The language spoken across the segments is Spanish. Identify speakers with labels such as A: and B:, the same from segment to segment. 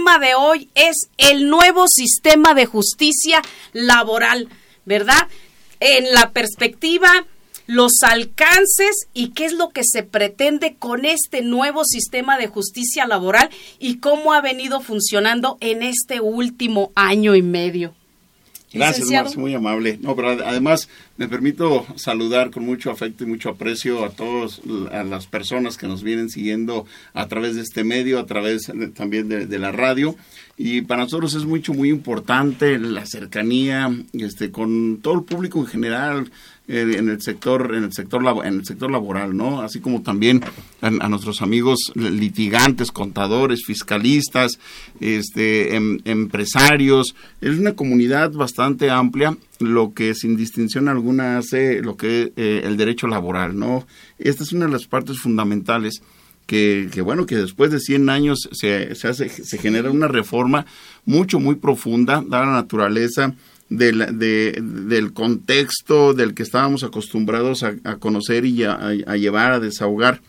A: tema de hoy es el nuevo sistema de justicia laboral, ¿verdad? En la perspectiva los alcances y qué es lo que se pretende con este nuevo sistema de justicia laboral y cómo ha venido funcionando en este último año y medio.
B: Gracias, Marce, muy amable. No, pero además me permito saludar con mucho afecto y mucho aprecio a todas a las personas que nos vienen siguiendo a través de este medio, a través también de, la radio. Y para nosotros es mucho, muy importante la cercanía este, con todo el público en general, eh, en el sector en el sector en el sector laboral no así como también a, nuestros amigos litigantes contadores fiscalistas este em, empresarios es una comunidad bastante amplia lo que sin distinción alguna hace lo que eh, el derecho laboral no esta es una de las partes fundamentales que, que, bueno, que después de 100 años se, se, hace, se genera una reforma mucho, muy profunda, da la naturaleza del, del contexto del que estábamos acostumbrados a, conocer y a, llevar, a desahogar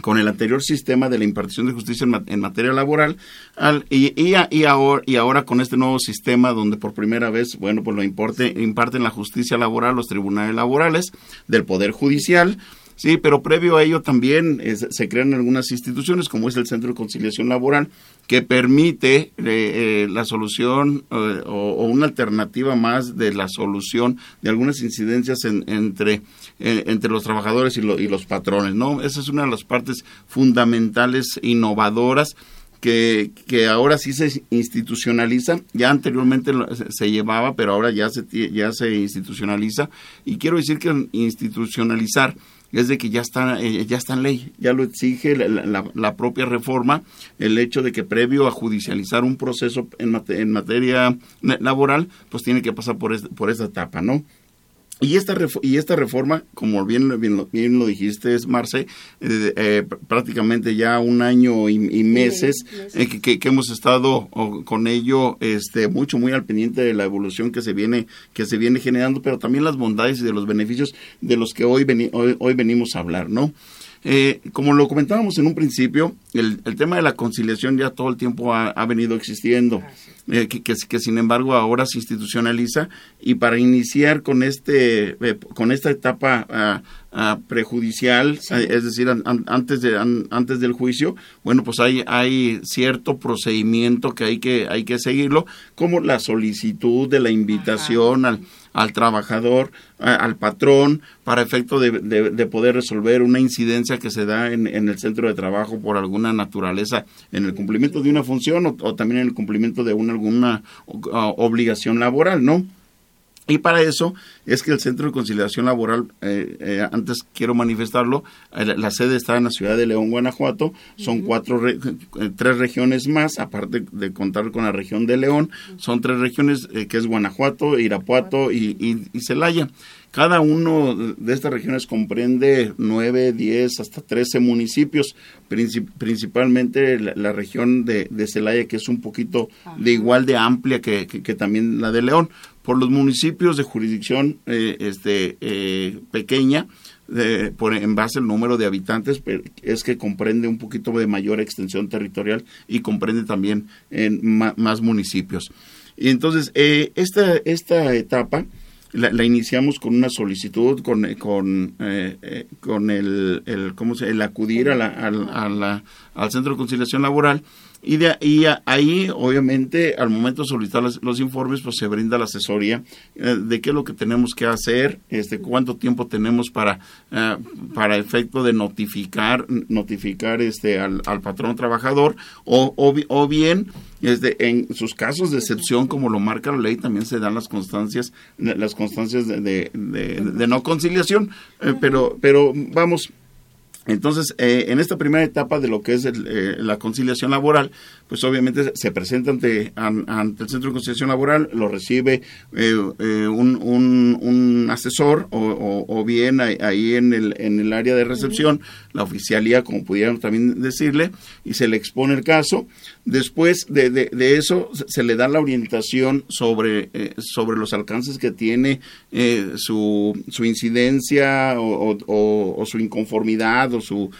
B: con el anterior sistema de la impartición de justicia en, materia laboral al, y, y, ahora, y ahora con este nuevo sistema donde por primera vez, bueno, pues lo importe, imparten la justicia laboral los tribunales laborales del Poder Judicial, Sí, pero previo a ello también se crean algunas instituciones, como es el Centro de Conciliación Laboral, que permite eh, eh, la solución eh, o, una alternativa más de la solución de algunas incidencias entre, entre los trabajadores y, y, los patrones. ¿no? Esa es una de las partes fundamentales, innovadoras. Que, que, ahora sí se institucionaliza, ya anteriormente se llevaba, pero ahora ya se, ya se institucionaliza. Y quiero decir que institucionalizar es de que ya está, eh, ya está en ley, ya lo exige la, propia reforma, el hecho de que previo a judicializar un proceso en, materia laboral, pues tiene que pasar por, por esa etapa, ¿no? Y esta, y esta reforma, como bien, bien, lo dijiste, es Marce, eh, eh, prácticamente ya un año y, meses eh, que, hemos estado con ello este, mucho, muy al pendiente de la evolución que se viene, que se viene generando, pero también las bondades y de los beneficios de los que hoy, hoy, hoy venimos a hablar, ¿no? Eh, como lo comentábamos en un principio, el, tema de la conciliación ya todo el tiempo ha, venido existiendo, eh, que, sin embargo ahora se institucionaliza y para iniciar con este eh, con esta etapa ah, ah, prejudicial, es decir, antes de antes del juicio, bueno, pues hay hay cierto procedimiento que hay que hay que seguirlo, como la solicitud de la invitación al al trabajador, al patrón, para efecto de, poder resolver una incidencia que se da en, el centro de trabajo por alguna naturaleza, en el cumplimiento de una función o, también en el cumplimiento de una, alguna obligación laboral, ¿no? Y para eso es que el Centro de Conciliación Laboral, eh, eh, antes quiero manifestarlo, eh, la sede está en la ciudad de León, Guanajuato, son cuatro, tres regiones más, aparte de contar con la región de León, son tres regiones que es Guanajuato, Irapuato y, y, Celaya. Cada uno de estas regiones comprende nueve, diez, hasta trece municipios, principalmente la, región de, Celaya, que es un poquito de igual de amplia que, que también la de León por los municipios de jurisdicción eh, este, eh, pequeña, por, en base al número de habitantes, es que comprende un poquito de mayor extensión territorial y comprende también en más municipios. Y entonces, eh, esta, esta etapa la, iniciamos con una solicitud, con, con, con el, el, ¿cómo se, el acudir a la, al Centro de Conciliación Laboral y, de, y ahí, obviamente, al momento de solicitar los, informes, pues se brinda la asesoría eh, de qué es lo que tenemos que hacer, este, cuánto tiempo tenemos para, eh, para efecto de notificar, notificar este, al, patrón trabajador, o, o, bien, este, en sus casos de excepción, como lo marca la ley, también se dan las constancias, las constancias de, de, de, no conciliación, eh, pero, pero vamos, entonces, eh, en esta primera etapa de lo que es eh, la conciliación laboral, pues obviamente se presenta ante, ante el Centro de Conciliación Laboral, lo recibe eh, un, un, asesor o, bien ahí en el, en el área de recepción, la oficialía, como pudiéramos también decirle, y se le expone el caso. Después de, de, eso, se le da la orientación sobre, sobre los alcances que tiene su, su incidencia o, o su inconformidad su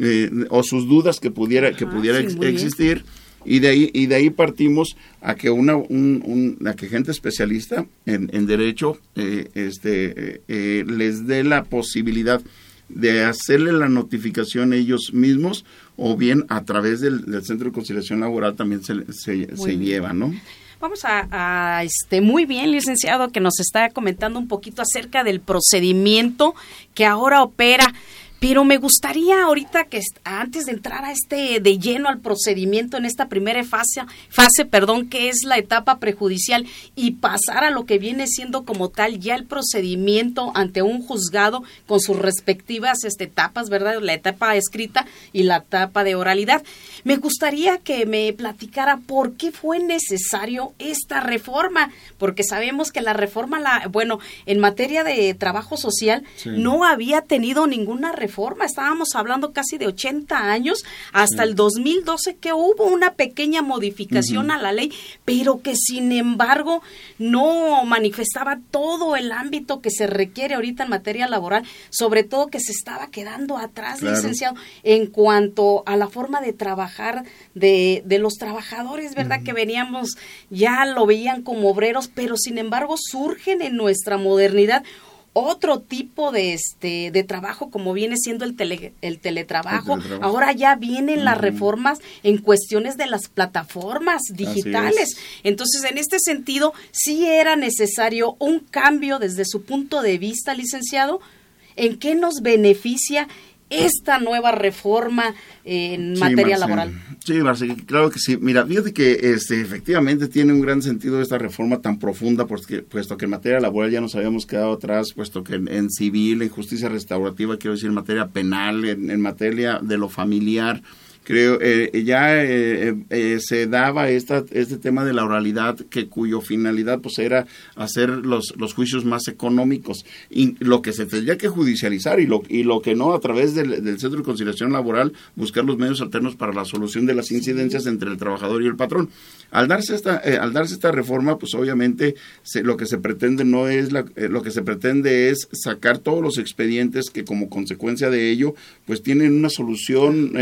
B: eh, o sus dudas que pudiera que pudiera existir. Y de ahí, y de ahí partimos a que una un, a que gente especialista en, en derecho eh, este, eh, les dé la posibilidad de hacerle la notificación ellos mismos o bien a través del, Centro de Conciliación Laboral también se, se, lleva, ¿no?
A: Vamos a, a, este muy bien, licenciado, que nos está comentando un poquito acerca del procedimiento que ahora opera pero me gustaría ahorita que antes de entrar a este de lleno al procedimiento en esta primera fase, fase, perdón, que es la etapa prejudicial y pasar a lo que viene siendo como tal ya el procedimiento ante un juzgado con sus respectivas este, etapas, ¿verdad? La etapa escrita y la etapa de oralidad. Me gustaría que me platicara por qué fue necesario esta reforma, porque sabemos que la reforma, la, bueno, en materia de trabajo social no había tenido ninguna reforma reforma. Estábamos hablando casi de 80 años hasta el 2012 que hubo una pequeña modificación a la ley, pero que sin embargo no manifestaba todo el ámbito que se requiere ahorita en materia laboral, sobre todo que se estaba quedando atrás, licenciado, en cuanto a la forma de trabajar de, de los trabajadores, ¿verdad? Que veníamos, ya lo veían como obreros, pero sin embargo surgen en nuestra modernidad otro tipo de este de trabajo como viene siendo el, el, teletrabajo. Ahora ya vienen las reformas en cuestiones de las plataformas digitales. Entonces, en este sentido, sí era necesario un cambio desde su punto de vista, licenciado, en qué nos beneficia esta nueva reforma en materia laboral.
B: Sí, claro que sí. Mira, fíjate que este, efectivamente tiene un gran sentido esta reforma tan profunda, porque, puesto que en materia laboral ya nos habíamos quedado atrás, puesto que en, civil, en justicia restaurativa, quiero decir, en materia penal, en materia de lo familiar, creo eh, ya eh, eh, se daba esta, este tema de la oralidad que cuyo finalidad pues era hacer los, los juicios más económicos y lo que se tendría que judicializar y lo, y lo que no a través del, Centro de Conciliación Laboral buscar los medios alternos para la solución de las incidencias entre el trabajador y el patrón. Al darse esta, al darse esta reforma pues obviamente lo que se pretende no es la, lo que se pretende es sacar todos los expedientes que como consecuencia de ello pues tienen una solución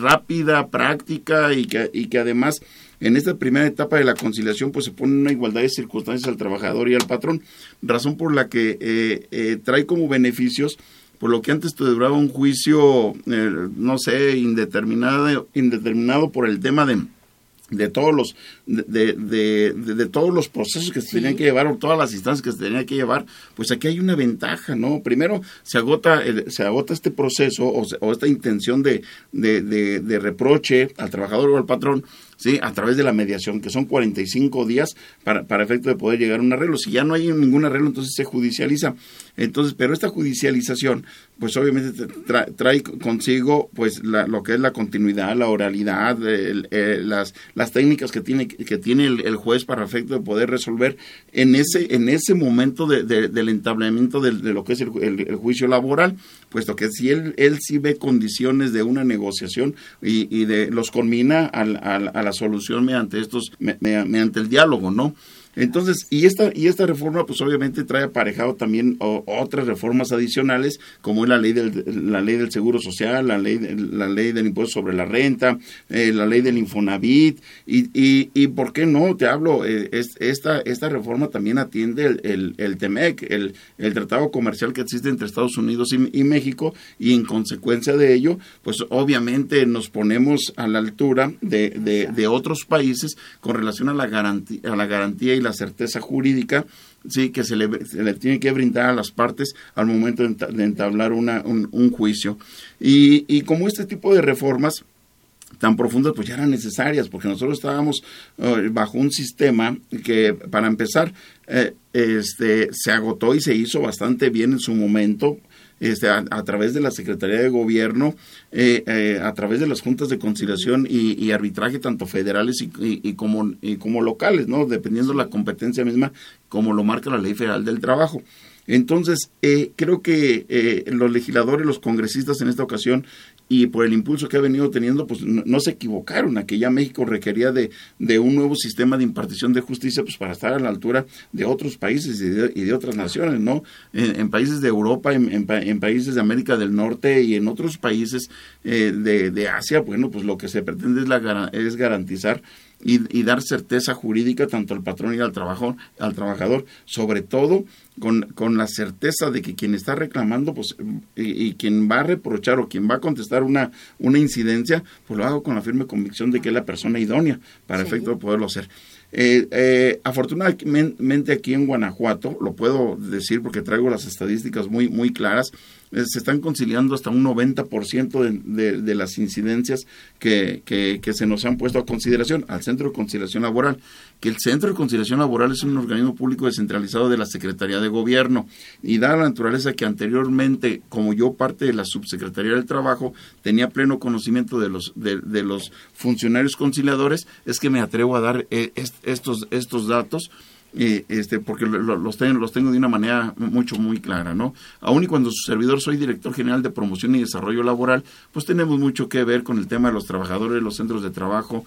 B: rápida rápida, práctica y que, y que además en esta primera etapa de la conciliación pues se pone una igualdad de circunstancias al trabajador y al patrón, razón por la que eh, eh, trae como beneficios por lo que antes te duraba un juicio, eh, no sé, indeterminado, indeterminado por el tema de de todos los de, de, de, todos los procesos que se tenían que llevar o todas las instancias que se tenían que llevar pues aquí hay una ventaja no primero se agota se agota este proceso o, o esta intención de, de, reproche al trabajador o al patrón ¿sí? a través de la mediación, que son 45 días para, para efecto de poder llegar a un arreglo. Si ya no hay ningún arreglo, entonces se judicializa. Entonces, pero esta judicialización, pues obviamente trae, consigo pues lo que es la continuidad, la oralidad, las, las técnicas que tiene, que tiene el, juez para efecto de poder resolver en ese, en ese momento de, del entablamiento de, lo que es el, juicio laboral, puesto que si él, él sí ve condiciones de una negociación y, y de los al, al, a la solución mediante estos, mediante el diálogo, ¿no? Entonces, y esta, y esta reforma, pues obviamente trae aparejado también otras reformas adicionales, como es la ley del, la ley del seguro social, la ley, la ley del impuesto sobre la renta, eh, la ley del Infonavit, y, y, y por qué no, te hablo, eh, es, esta, esta reforma también atiende el, el, el TEMEC, el, el tratado comercial que existe entre Estados Unidos y, México, y en consecuencia de ello, pues obviamente nos ponemos a la altura de, de, de otros países con relación a la garantía, a la garantía y la certeza jurídica sí que se le, tiene que brindar a las partes al momento de entablar una, un, juicio. Y, y como este tipo de reformas tan profundas pues ya eran necesarias porque nosotros estábamos eh, bajo un sistema que para empezar eh, este se agotó y se hizo bastante bien en su momento este, a, través de la Secretaría de Gobierno, eh, eh, a través de las juntas de conciliación y, arbitraje, tanto federales y, como, como locales, ¿no? dependiendo de la competencia misma, como lo marca la Ley Federal del Trabajo. Entonces, eh, creo que los legisladores, los congresistas en esta ocasión y por el impulso que ha venido teniendo, pues no, se equivocaron, a que ya México requería de, de, un nuevo sistema de impartición de justicia, pues para estar a la altura de otros países y de, otras naciones, ¿no? En, países de Europa, en, países de América del Norte y en otros países eh, de, de, Asia, bueno, pues lo que se pretende es, la, es garantizar y, dar certeza jurídica tanto al patrón y al, trabajo, al trabajador, sobre todo con, con, la certeza de que quien está reclamando pues, y, quien va a reprochar o quien va a contestar una, una incidencia, pues lo hago con la firme convicción de que es la persona idónea para efecto de poderlo hacer. Eh, eh, afortunadamente aquí en Guanajuato, lo puedo decir porque traigo las estadísticas muy, muy claras, se están conciliando hasta un 90% de, de, de las incidencias que, que, que, se nos han puesto a consideración al Centro de Conciliación Laboral, que el Centro de Conciliación Laboral es un organismo público descentralizado de la Secretaría de Gobierno. Y da la naturaleza que anteriormente, como yo parte de la Subsecretaría del Trabajo, tenía pleno conocimiento de los, de, de los funcionarios conciliadores, es que me atrevo a dar eh, estos, estos datos este, porque los, tengo, los tengo de una manera mucho, muy clara, ¿no? Aún y cuando su servidor soy director general de promoción y desarrollo laboral, pues tenemos mucho que ver con el tema de los trabajadores, los centros de trabajo,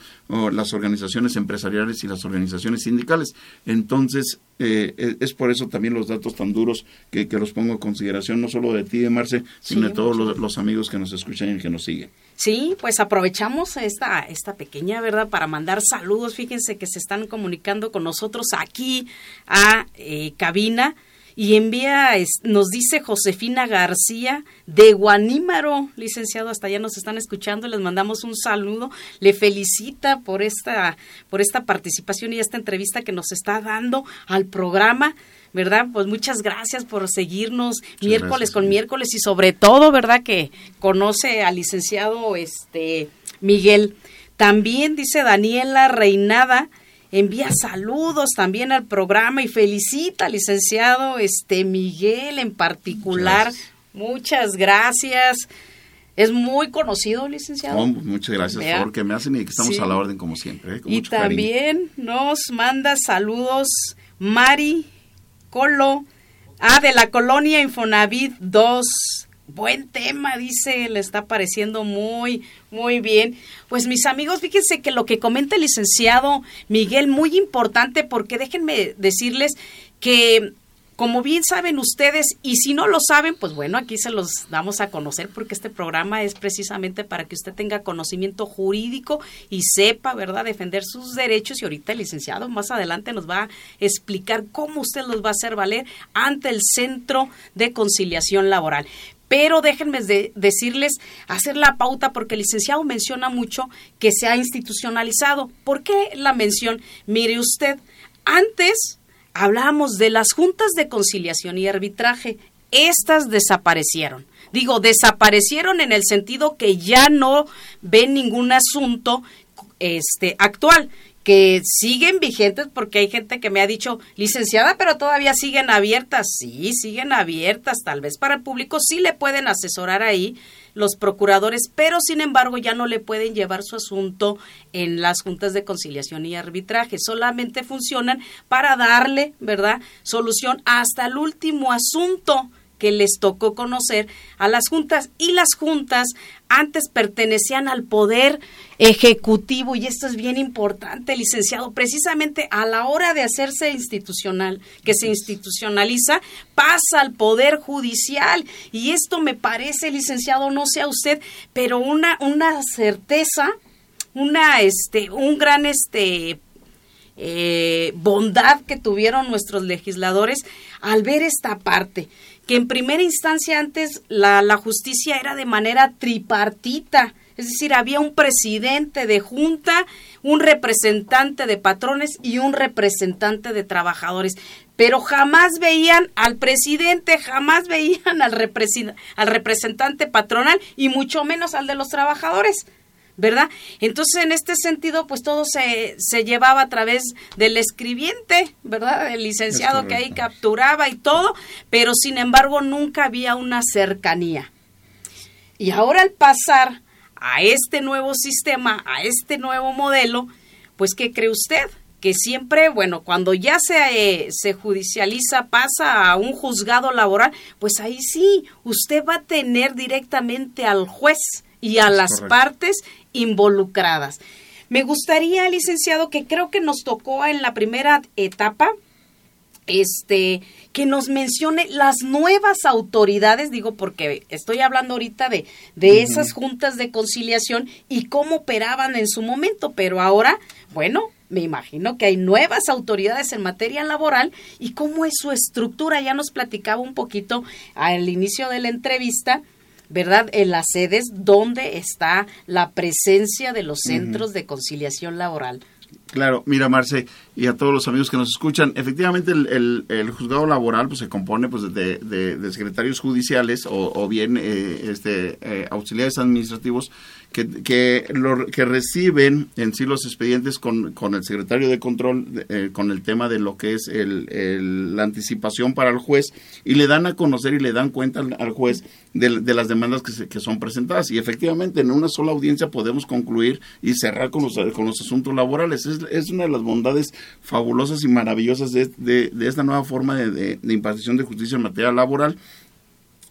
B: las organizaciones empresariales y las organizaciones sindicales. Entonces, eh, es por eso también los datos tan duros que, los pongo a consideración, no solo de ti, de Marce, sino de todos los, los amigos que nos escuchan y que nos siguen.
A: Sí, pues aprovechamos esta, esta pequeña, ¿verdad? Para mandar saludos. Fíjense que se están comunicando con nosotros aquí a eh, cabina y envía, nos dice Josefina García de Guanímaro, licenciado, hasta allá nos están escuchando, les mandamos un saludo, le felicita por esta, por esta participación y esta entrevista que nos está dando al programa. ¿Verdad? Pues muchas gracias por seguirnos miércoles con miércoles y sobre todo, ¿verdad? Que conoce al licenciado este Miguel. También dice Daniela Reinada, envía saludos también al programa y felicita al licenciado este Miguel en particular. Muchas gracias. Es muy conocido, licenciado.
B: muchas gracias por que me hacen y que estamos a la orden como siempre. ¿eh?
A: y también nos manda saludos Mari Colo. Ah, de la colonia Infonavit 2. Buen tema, dice, le está pareciendo muy, muy bien. Pues mis amigos, fíjense que lo que comenta el licenciado Miguel, muy importante, porque déjenme decirles que como bien saben ustedes, y si no lo saben, pues bueno, aquí se los damos a conocer porque este programa es precisamente para que usted tenga conocimiento jurídico y sepa, ¿verdad?, defender sus derechos. Y ahorita el licenciado más adelante nos va a explicar cómo usted los va a hacer valer ante el Centro de Conciliación Laboral. Pero déjenme decirles, hacer la pauta, porque el licenciado menciona mucho que se ha institucionalizado. ¿Por qué la mención? Mire usted, antes hablábamos de las juntas de conciliación y arbitraje. Estas desaparecieron. Digo, desaparecieron en el sentido que ya no ven ningún asunto este actual que siguen vigentes porque hay gente que me ha dicho, licenciada, pero todavía siguen abiertas. Sí, siguen abiertas. Tal vez para el público sí le pueden asesorar ahí los procuradores, pero sin embargo ya no le pueden llevar su asunto en las juntas de conciliación y arbitraje. Solamente funcionan para darle, ¿verdad?, solución hasta el último asunto que les tocó conocer a las juntas y las juntas antes pertenecían al poder ejecutivo y esto es bien importante, licenciado, precisamente a la hora de hacerse institucional, que se institucionaliza, pasa al poder judicial y esto me parece, licenciado, no sea usted, pero una una certeza, una este un gran este eh, bondad que tuvieron nuestros legisladores al ver esta parte que en primera instancia antes la, justicia era de manera tripartita, es decir, había un presidente de junta, un representante de patrones y un representante de trabajadores. Pero jamás veían al presidente, jamás veían al, al representante patronal y mucho menos al de los trabajadores. ¿Verdad? Entonces, en este sentido, pues todo se, se llevaba a través del escribiente, ¿verdad? El licenciado que ahí capturaba y todo, pero sin embargo nunca había una cercanía. Y ahora al pasar a este nuevo sistema, a este nuevo modelo, pues ¿qué cree usted? Que siempre, bueno, cuando ya se, se judicializa, pasa a un juzgado laboral, pues ahí sí, usted va a tener directamente al juez y a las partes involucradas. Me gustaría, licenciado, que creo que nos tocó en la primera etapa, este, que nos mencione las nuevas autoridades, digo porque estoy hablando ahorita de, de esas juntas de conciliación y cómo operaban en su momento, pero ahora, bueno, me imagino que hay nuevas autoridades en materia laboral y cómo es su estructura. Ya nos platicaba un poquito al inicio de la entrevista, ¿verdad? En las sedes donde está la presencia de los centros de conciliación laboral.
B: Claro, mira Marce y a todos los amigos que nos escuchan, efectivamente el, el, juzgado laboral pues se compone pues de, de, secretarios judiciales o, o bien eh, este eh, auxiliares administrativos que, que, lo, que reciben en sí los expedientes con, con el secretario de control, eh, con el tema de lo que es el, la anticipación para el juez, y le dan a conocer y le dan cuenta al, juez de, de, las demandas que, que son presentadas. Y efectivamente, en una sola audiencia podemos concluir y cerrar con los, con los asuntos laborales. Es, es una de las bondades fabulosas y maravillosas de, de, de esta nueva forma de impartición de justicia en materia laboral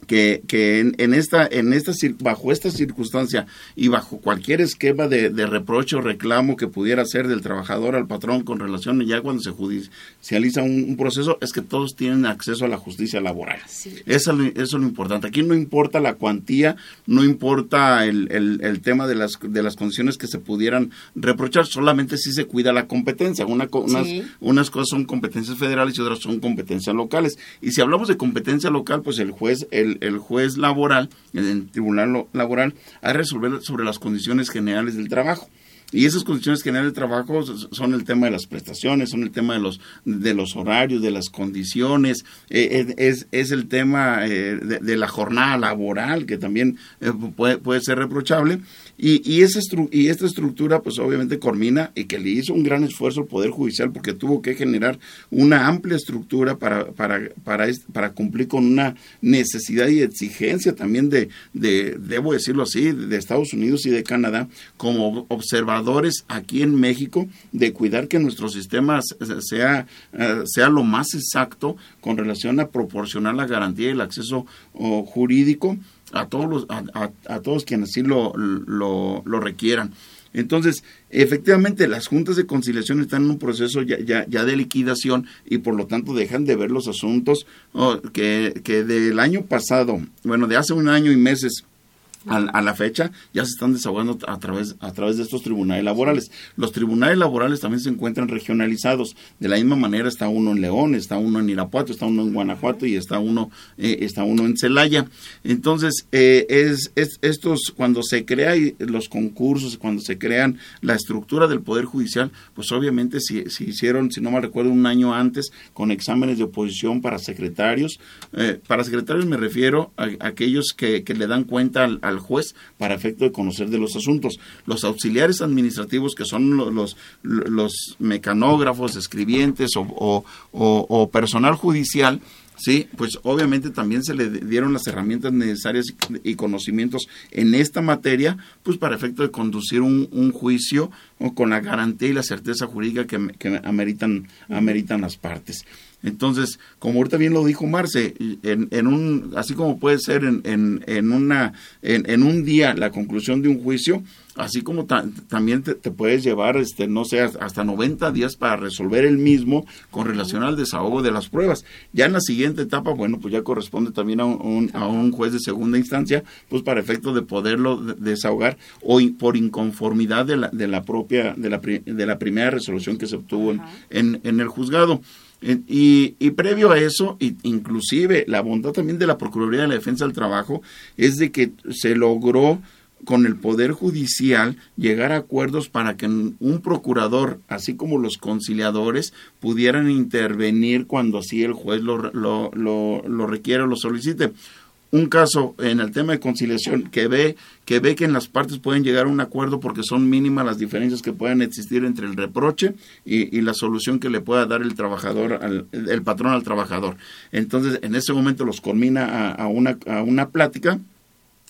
B: que, que en, esta, en esta, bajo esta circunstancia y bajo cualquier esquema de, reproche o reclamo que pudiera ser del trabajador al patrón con relación ya cuando se judicializa un, proceso, es que todos tienen acceso a la justicia laboral. Eso, es lo importante. Aquí no importa la cuantía, no importa el, el, tema de las, de las condiciones que se pudieran reprochar, solamente si se cuida la competencia. Una, unas, unas cosas son competencias federales y otras son competencias locales. Y si hablamos de competencia local, pues el juez, el el, juez laboral, el tribunal laboral, a resolver sobre las condiciones generales del trabajo. Y esas condiciones generales de trabajo son el tema de las prestaciones, son el tema de los, de los horarios, de las condiciones, eh, es, es, el tema eh, de, la jornada laboral, que también eh, puede, puede ser reprochable. Y, y, esa y esta estructura, pues obviamente Cormina, y que le hizo un gran esfuerzo al Poder Judicial porque tuvo que generar una amplia estructura para, para, para, para cumplir con una necesidad y exigencia también de, de, debo decirlo así, de Estados Unidos y de Canadá como observadores aquí en México de cuidar que nuestro sistema sea, eh, sea lo más exacto con relación a proporcionar la garantía y el acceso oh, jurídico a todos los, a, a, todos quienes sí lo, lo, requieran. Entonces, efectivamente, las juntas de conciliación están en un proceso ya, ya, ya de liquidación y por lo tanto dejan de ver los asuntos oh, que, que del año pasado, bueno, de hace un año y meses a, la fecha ya se están desahogando a través, a través de estos tribunales laborales. Los tribunales laborales también se encuentran regionalizados. De la misma manera está uno en León, está uno en Irapuato, está uno en Guanajuato y está uno, eh, está uno en Celaya. Entonces, eh, es, estos, cuando se crean los concursos, cuando se crean la estructura del Poder Judicial, pues obviamente si, si hicieron, si no me recuerdo, un año antes con exámenes de oposición para secretarios. Eh, para secretarios me refiero a, aquellos que, que, le dan cuenta al juez para efecto de conocer de los asuntos. Los auxiliares administrativos, que son los, los, mecanógrafos, escribientes o, o, personal judicial, Sí, pues obviamente también se le dieron las herramientas necesarias y conocimientos en esta materia, pues para efecto de conducir un, un juicio con la garantía y la certeza jurídica que, que ameritan, ameritan las partes. Entonces, como ahorita bien lo dijo Marce, en, en un, así como puede ser en, en, en una, en, un día la conclusión de un juicio, así como también te, puedes llevar, este, no sé, hasta 90 días para resolver el mismo con relación al desahogo de las pruebas. Ya en la siguiente etapa, bueno, pues ya corresponde también a un, a un juez de segunda instancia, pues para efecto de poderlo desahogar o por inconformidad de la, de la propia, de la, de la primera resolución que se obtuvo en, en el juzgado. Y, y, previo a eso, inclusive la bondad también de la Procuraduría de la Defensa del Trabajo es de que se logró con el Poder Judicial llegar a acuerdos para que un procurador, así como los conciliadores, pudieran intervenir cuando así el juez lo, lo, lo, lo requiera o lo solicite un caso en el tema de conciliación que ve que ve que en las partes pueden llegar a un acuerdo porque son mínimas las diferencias que puedan existir entre el reproche y, la solución que le pueda dar el trabajador al, el patrón al trabajador. Entonces en ese momento los culmina a, una a una plática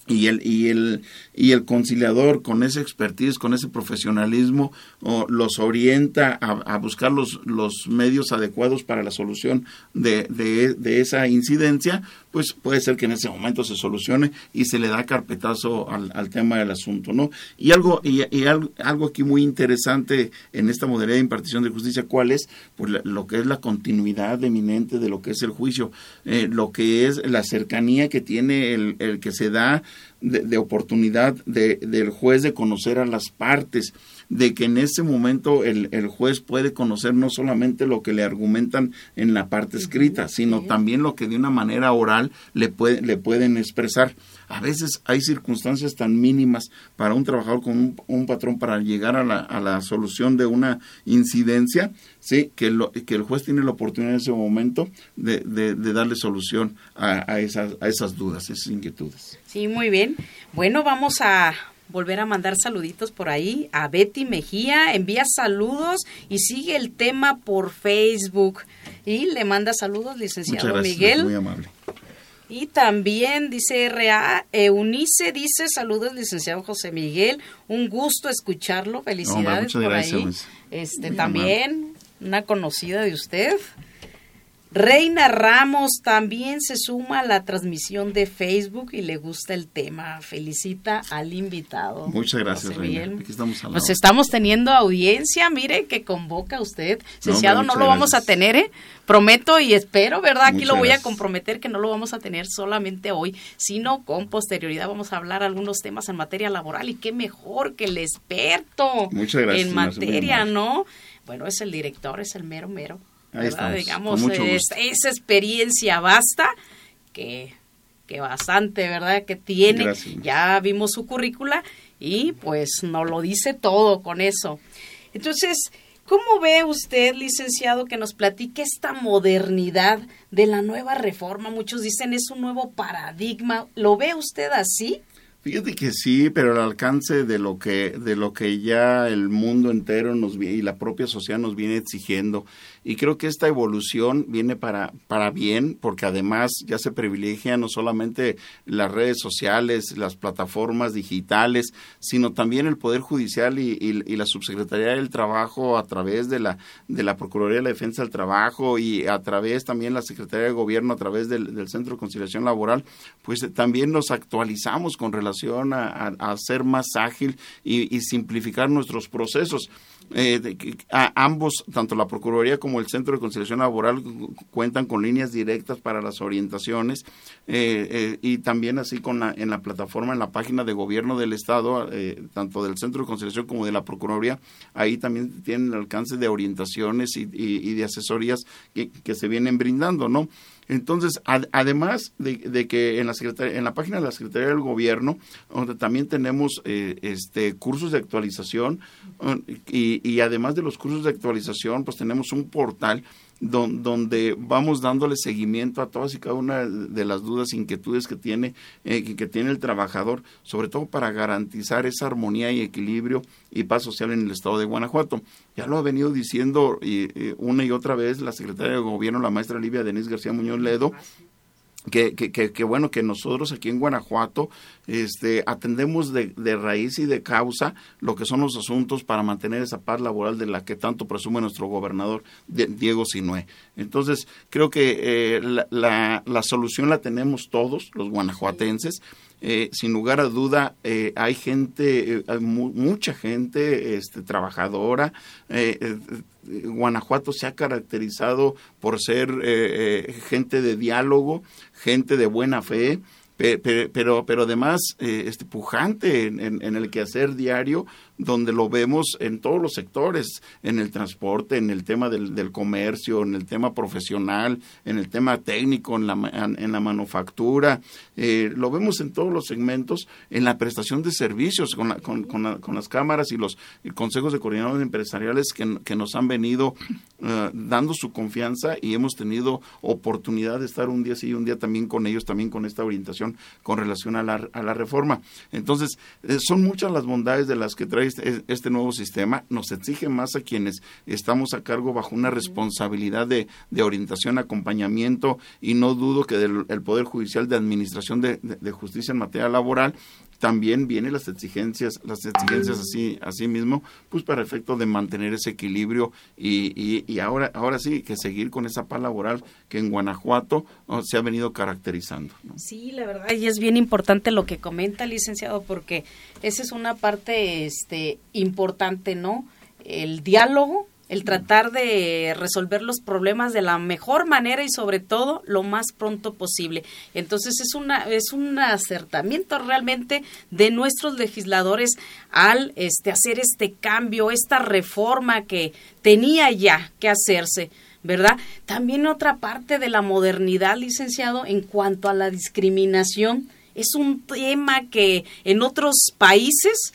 B: y el y el y el conciliador con ese expertise con ese profesionalismo los orienta a, buscar los, los medios adecuados para la solución de, de, esa incidencia pues puede ser que en ese momento se solucione y se le da carpetazo al, al tema del asunto no y algo y, algo, aquí muy interesante en esta modalidad de impartición de justicia cuál es pues lo que es la continuidad eminente de lo que es el juicio eh, lo que es la cercanía que tiene el, el que se da de, oportunidad de, del juez de conocer a las partes, de que en ese momento el, el, juez puede conocer no solamente lo que le argumentan en la parte escrita, sino también lo que de una manera oral le, puede, le pueden expresar. A veces hay circunstancias tan mínimas para un trabajador con un, patrón para llegar a la, a la, solución de una incidencia, sí, que, lo, que el juez tiene la oportunidad en ese momento de, de, darle solución a, a, esas, a esas dudas, esas inquietudes.
A: Sí, muy bien. Bueno, vamos a volver a mandar saluditos por ahí a Betty Mejía, envía saludos y sigue el tema por Facebook y le manda saludos licenciado
B: Muchas
A: gracias, Miguel.
B: Muy amable.
A: Y también dice RA, Eunice dice saludos licenciado José Miguel, un gusto escucharlo, felicidades por ahí. Este también una conocida de usted. Reina Ramos también se suma a la transmisión de Facebook y le gusta el tema. Felicita al invitado.
B: Muchas gracias, Reina. Aquí estamos
A: Pues estamos teniendo audiencia, mire, que convoca usted. Licenciado, no, lo vamos a tener, ¿eh? Prometo y espero, ¿verdad? Aquí lo voy a comprometer que no lo vamos a tener solamente hoy, sino con posterioridad. Vamos a hablar algunos temas en materia laboral y qué mejor que el experto en materia, ¿no? Bueno, es el director, es el mero mero Digamos, esa experiencia basta que, que bastante, ¿verdad? Que tiene. Ya vimos su currícula y pues nos lo dice todo con eso. Entonces, ¿cómo ve usted, licenciado, que nos platique esta modernidad de la nueva reforma? Muchos dicen es un nuevo paradigma. ¿Lo ve usted así?
B: Fíjate que sí, pero el alcance de lo que de lo que ya el mundo entero nos y la propia sociedad nos viene exigiendo. Y creo que esta evolución viene para, para bien, porque además ya se privilegia no solamente las redes sociales, las plataformas digitales, sino también el Poder Judicial y, y, la Subsecretaría del Trabajo a través de la, de la Procuraduría de la Defensa del Trabajo y a través también la Secretaría de Gobierno a través del, del Centro de Conciliación Laboral, pues también nos actualizamos con relación a, a, ser más ágil y, simplificar nuestros procesos. Eh, ambos, tanto la Procuraduría como el Centro de Conciliación Laboral, cuentan con líneas directas para las orientaciones eh, eh, y también así con la, en la plataforma, en la página de gobierno del Estado, tanto del Centro de Conciliación como de la Procuraduría, ahí también tienen el alcance de orientaciones y, de asesorías que se vienen brindando, ¿no? Entonces, además de, que en la, en la página de la Secretaría del Gobierno, donde también tenemos eh, este, cursos de actualización y, y, además de los cursos de actualización, pues tenemos un portal donde vamos dándole seguimiento a todas y cada una de las dudas, inquietudes que tiene, eh, que tiene el trabajador, sobre todo para garantizar esa armonía y equilibrio y paz social en el estado de Guanajuato. Ya lo ha venido diciendo una y otra vez la secretaria de Gobierno, la maestra Livia Denise García Muñoz Ledo, que, que, que, bueno que nosotros aquí en Guanajuato este, atendemos de, de, raíz y de causa lo que son los asuntos para mantener esa paz laboral de la que tanto presume nuestro gobernador Diego Sinué. Entonces, creo que eh, la, la, solución la tenemos todos, los guanajuatenses. Eh, sin lugar a duda, eh, hay gente, hay mucha gente este, trabajadora, Guanajuato se ha caracterizado por ser eh, eh, gente de diálogo, gente de buena fe, pero, pero además eh, este pujante en, en, el quehacer diario, donde lo vemos en todos los sectores, en el transporte, en el tema del, comercio, en el tema profesional, en el tema técnico, en la, en la manufactura, eh, lo vemos en todos los segmentos, en la prestación de servicios con, con, con, las cámaras y los consejos de coordinadores empresariales que, nos han venido uh, dando su confianza y hemos tenido oportunidad de estar un día sí y un día también con ellos, también con esta orientación con relación a la, a la reforma. Entonces, eh, son muchas las bondades de las que trae este, este, nuevo sistema. Nos exige más a quienes estamos a cargo bajo una responsabilidad de, de orientación, acompañamiento y no dudo que del el Poder Judicial de Administración de, de Justicia en materia laboral también vienen las exigencias, las exigencias así, así mismo, pues para efecto de mantener ese equilibrio y, y, ahora, ahora sí que seguir con esa paz laboral que en Guanajuato se ha venido caracterizando.
A: Sí, la verdad, y es bien importante lo que comenta el licenciado, porque esa es una parte este, importante, ¿no? El diálogo el tratar de resolver los problemas de la mejor manera y sobre todo lo más pronto posible. Entonces es una es un acertamiento realmente de nuestros legisladores al este hacer este cambio, esta reforma que tenía ya que hacerse. ¿verdad? También otra parte de la modernidad, licenciado, en cuanto a la discriminación, es un tema que en otros países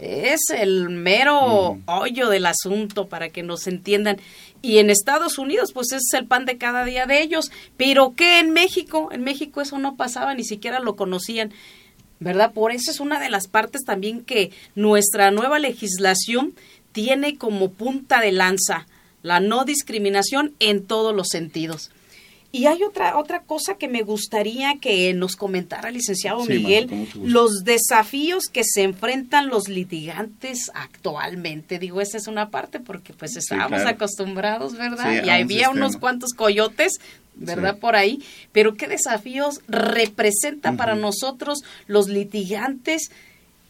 A: es el mero hoyo del asunto para que nos entiendan. Y en Estados Unidos, pues es el pan de cada día de ellos. Pero ¿qué en México? En México eso no pasaba, ni siquiera lo conocían. ¿Verdad? Por eso es una de las partes también que nuestra nueva legislación tiene como punta de lanza la no discriminación en todos los sentidos. Y hay otra, otra cosa que me gustaría que nos comentara, licenciado Miguel, los desafíos que se enfrentan los litigantes actualmente. Digo, esa es una parte porque pues estábamos acostumbrados, ¿verdad? y había unos cuantos coyotes, ¿verdad? Por ahí. Pero ¿qué desafíos representa para nosotros los litigantes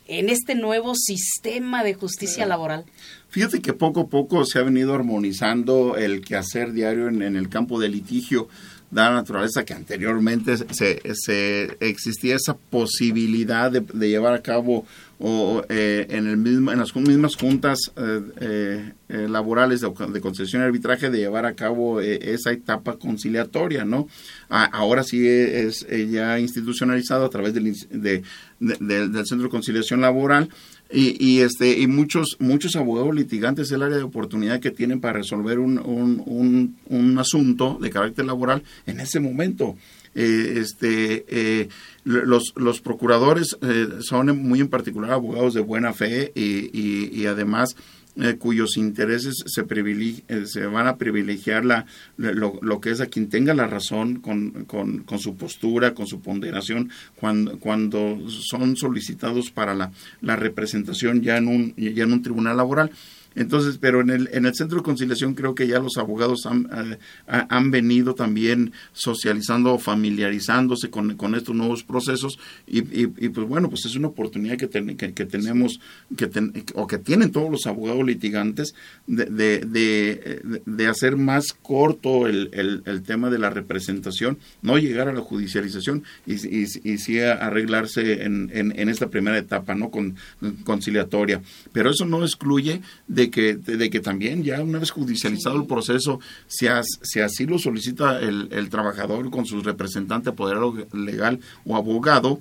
A: en este nuevo sistema de justicia laboral?
B: Fíjate que poco a poco se ha venido armonizando el quehacer diario en, el campo de litigio de la naturaleza que anteriormente se, se existía esa posibilidad de, llevar a cabo o eh, en el mismo en las mismas juntas eh, eh, laborales de, concesión y arbitraje de llevar a cabo esa etapa conciliatoria no ahora sí es, ya institucionalizado a través del, del centro de conciliación laboral y, y, este y muchos muchos abogados litigantes el área de oportunidad que tienen para resolver un, un, un, asunto de carácter laboral en ese momento. Eh, este eh, los, los procuradores eh, son muy en particular abogados de buena fe y, y además eh, cuyos intereses se, eh, se van a privilegiar la, lo, que es a quien tenga la razón con, con, con su postura, con su ponderación, cuando, cuando son solicitados para la, la representación ya en un, ya en un tribunal laboral. Entonces, pero en el, en el centro de conciliación creo que ya los abogados han, eh, han venido también socializando, familiarizándose con, con estos nuevos procesos y, y, pues bueno, pues es una oportunidad que, que, tenemos que o que tienen todos los abogados litigantes de, de, de, hacer más corto el, el, el, tema de la representación, no llegar a la judicialización y, y, y sí arreglarse en, en, en, esta primera etapa, ¿no? Con, conciliatoria. Pero eso no excluye de que, de que también ya una vez judicializado el proceso, si, si así lo solicita el, el trabajador con su representante, apoderado legal o abogado,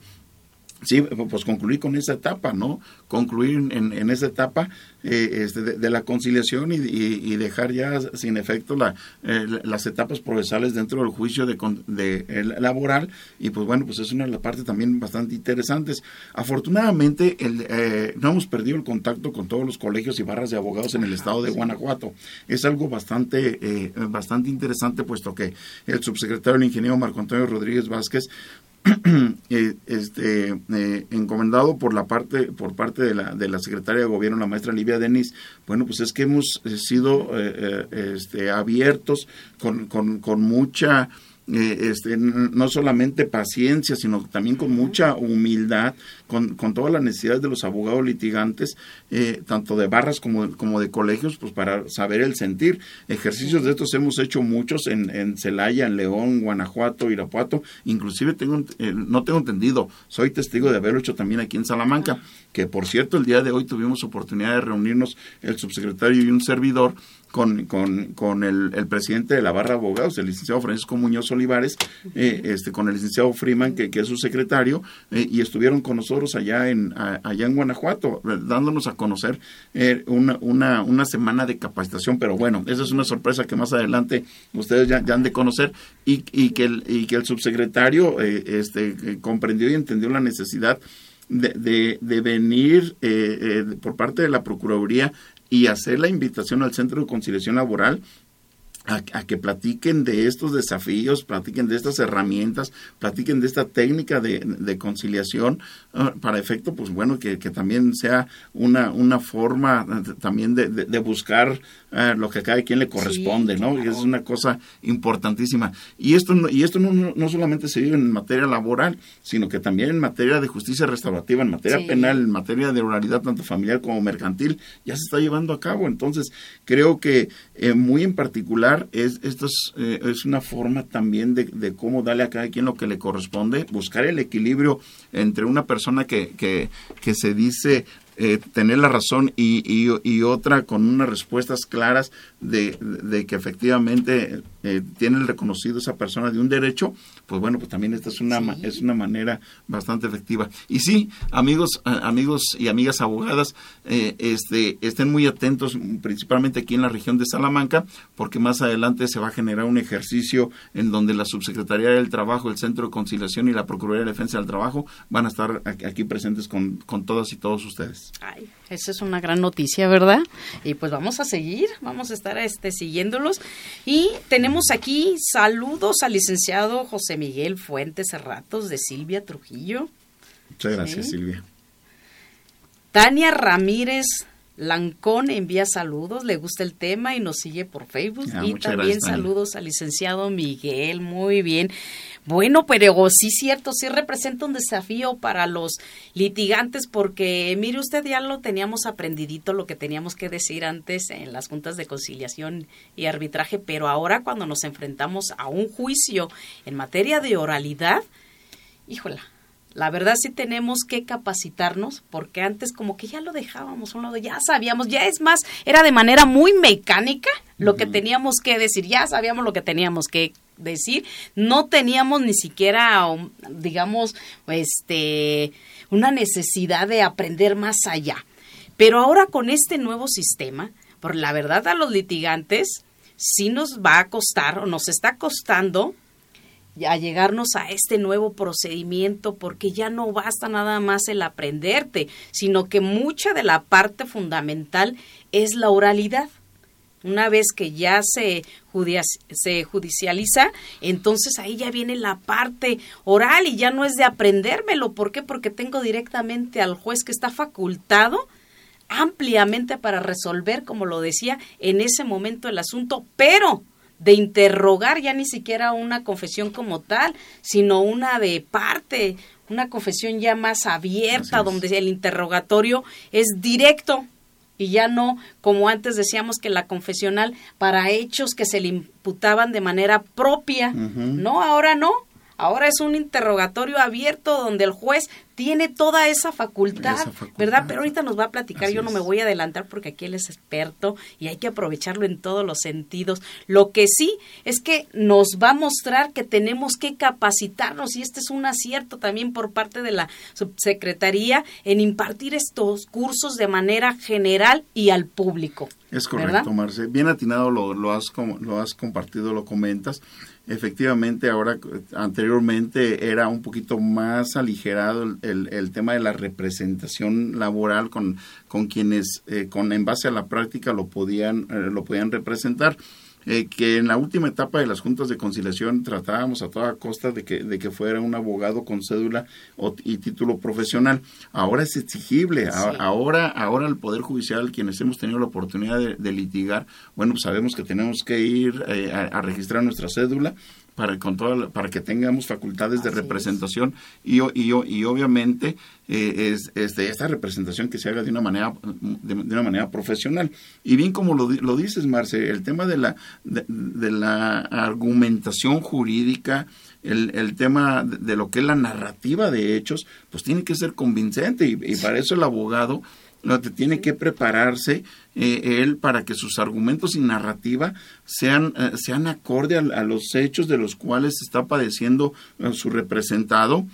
B: Sí, pues concluir con esa etapa, ¿no? Concluir en, en esa etapa eh, este, de, la conciliación y, y, dejar ya sin efecto la, eh, las etapas procesales dentro del juicio de, de laboral y pues bueno, pues es una de las partes también bastante interesantes. Afortunadamente el, eh, no hemos perdido el contacto con todos los colegios y barras de abogados en el estado de Guanajuato. Es algo bastante, bastante interesante puesto que el subsecretario, el ingeniero Marco Antonio Rodríguez Vázquez, Eh, este, eh, encomendado por la parte por parte de la, de la secretaria de gobierno la maestra Livia Denis bueno pues es que hemos eh, sido este, abiertos con, con, con mucha eh, este, no solamente paciencia, sino también con mucha humildad, con, con todas las necesidades de los abogados litigantes, eh, tanto de barras como, como de colegios, pues para saber el sentir. Ejercicios de estos hemos hecho muchos en, en Celaya, en León, Guanajuato, Irapuato, inclusive tengo, eh, no tengo entendido, soy testigo de haberlo hecho también aquí en Salamanca, que por cierto el día de hoy tuvimos oportunidad de reunirnos el subsecretario y un servidor con, con, con el, el, presidente de la barra de abogados, el licenciado Francisco Muñoz Olivares, eh, este, con el licenciado Freeman, que, es su secretario, eh, y estuvieron con nosotros allá en, allá en Guanajuato, dándonos a conocer una, una, una semana de capacitación, pero bueno, esa es una sorpresa que más adelante ustedes ya, han de conocer, y, que, el, subsecretario este, comprendió y entendió la necesidad de, de, venir eh, eh, por parte de la Procuraduría y hacer la invitación al Centro de Conciliación Laboral a, que platiquen de estos desafíos, platiquen de estas herramientas, platiquen de esta técnica de, conciliación, ah, para efecto, pues bueno, que, también sea una, una forma también de, de, buscar ah, lo que a cada quien le corresponde, ¿no? Y es una cosa importantísima. Y esto, y esto no, no, solamente se vive en materia laboral, sino que también en materia de justicia restaurativa, en materia penal, en materia de oralidad tanto familiar como mercantil, ya se está llevando a cabo. Entonces, creo que eh, muy en particular, es, eh, es, una forma también de, cómo darle a cada quien lo que le corresponde, buscar el equilibrio entre una persona que, que, que se dice eh, tener la razón y, y, otra con unas respuestas claras de, de que efectivamente eh, tiene reconocido esa persona de un derecho, pues bueno, pues también esta es una, es una manera bastante efectiva. Y sí, amigos, amigos y amigas abogadas, eh, este, estén muy atentos, principalmente aquí en la región de Salamanca, porque más adelante se va a generar un ejercicio en donde la Subsecretaría del Trabajo, el Centro de Conciliación y la Procuraduría de Defensa del Trabajo van a estar aquí presentes con, con todas y todos ustedes.
A: Ay, esa es una gran noticia, ¿verdad? Y pues vamos a seguir, vamos a estar este, siguiéndolos. Y tenemos aquí saludos al licenciado José Miguel Fuentes Cerratos de Silvia Trujillo.
B: Muchas gracias, Silvia.
A: Tania Ramírez Lancón envía saludos, le gusta el tema y nos sigue por Facebook. Ah, y también saludos al licenciado Miguel, muy bien. Bueno, pero sí cierto, sí representa un desafío para los litigantes porque, mire usted, ya lo teníamos aprendidito lo que teníamos que decir antes en las juntas de conciliación y arbitraje, pero ahora cuando nos enfrentamos a un juicio en materia de oralidad, híjola, la verdad sí tenemos que capacitarnos porque antes como que ya lo dejábamos un lado, ya sabíamos, ya es más, era de manera muy mecánica lo que teníamos que decir, ya sabíamos lo que teníamos que decir, no teníamos ni siquiera, um, digamos, este, una necesidad de aprender más allá. Pero ahora con este nuevo sistema, por la verdad a los litigantes sí nos va a costar o nos está costando a llegarnos a este nuevo procedimiento porque ya no basta nada más el aprenderte, sino que mucha de la parte fundamental es la oralidad. Una vez que ya se, se judicializa, entonces ahí ya viene la parte oral y ya no es de aprendérmelo. ¿Por qué? Porque tengo directamente al juez que está facultado ampliamente para resolver, como lo decía, en ese momento el asunto, pero de interrogar ya ni siquiera una confesión como tal, sino una de parte, una confesión ya más abierta, donde el interrogatorio es directo. Y ya no como antes decíamos que la confesional para hechos que se le imputaban de manera propia, no, ahora no, ahora es un interrogatorio abierto donde el juez tiene toda esa facultad, ¿verdad? Pero ahorita nos va a platicar, yo no me voy a adelantar porque aquí él es experto y hay que aprovecharlo en todos los sentidos. Lo que sí es que nos va a mostrar que tenemos que capacitarnos y este es un acierto también por parte de la subsecretaría en impartir estos cursos de manera general y al público.
B: Es correcto, Marce. Bien atinado lo, lo, has, lo has compartido, lo comentas efectivamente ahora anteriormente era un poquito más aligerado el, el, tema de la representación laboral con, con quienes eh, con en base a la práctica lo podían eh, lo podían representar eh, que en la última etapa de las juntas de conciliación tratábamos a toda costa de que, de que fuera un abogado con cédula y título profesional. Ahora es exigible, ahora, ahora el Poder Judicial, quienes hemos tenido la oportunidad de, litigar, bueno, pues sabemos que tenemos que ir eh, a, registrar nuestra cédula para, con para que tengamos facultades de representación y, y, y, obviamente eh, es, de esta representación que se haga de una manera de, una manera profesional. Y bien como lo, lo dices Marce el tema de la de, la argumentación jurídica el, el tema de, lo que es la narrativa de hechos pues tiene que ser convincente y, y para eso el abogado tiene que prepararse eh, él para que sus argumentos y narrativa sean, eh, sean acorde a, los hechos de los cuales está padeciendo eh, su representado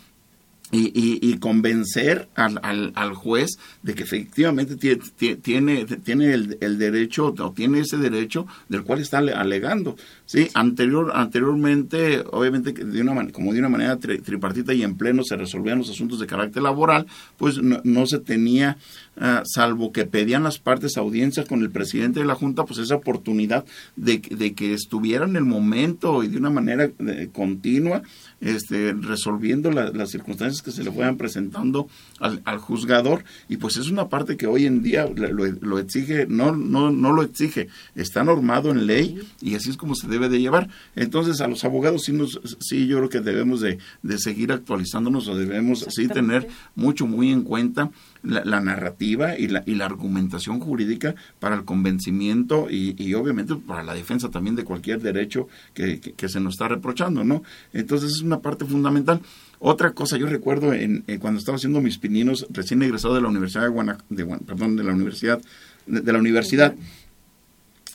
B: y, convencer al, al, juez de que efectivamente tiene, tiene, el, derecho o tiene ese derecho del cual está alegando. Sí, anterior, anteriormente, obviamente, de una, como de una manera tripartita y en pleno se resolvían los asuntos de carácter laboral, pues no, se tenía, ah, salvo que pedían las partes audiencias con el presidente de la Junta, pues esa oportunidad de, de que estuviera en el momento y de una manera eh, continua este, resolviendo las circunstancias que se le fueran presentando al, al, juzgador. Y pues es una parte que hoy en día lo, lo, exige, no, no, no lo exige, está normado en ley y así es como se debe de llevar. Entonces a los abogados sí, nos, sí yo creo que debemos de, de seguir actualizándonos o debemos sí tener mucho, muy en cuenta la, narrativa y la, y la argumentación jurídica para el convencimiento y, y, obviamente para la defensa también de cualquier derecho que, que, se nos está reprochando, ¿no? Entonces es una parte fundamental. Otra cosa, yo recuerdo en, cuando estaba haciendo mis pininos, recién egresado de la Universidad de, Guanajuato, de, perdón, de la Universidad, de, la universidad,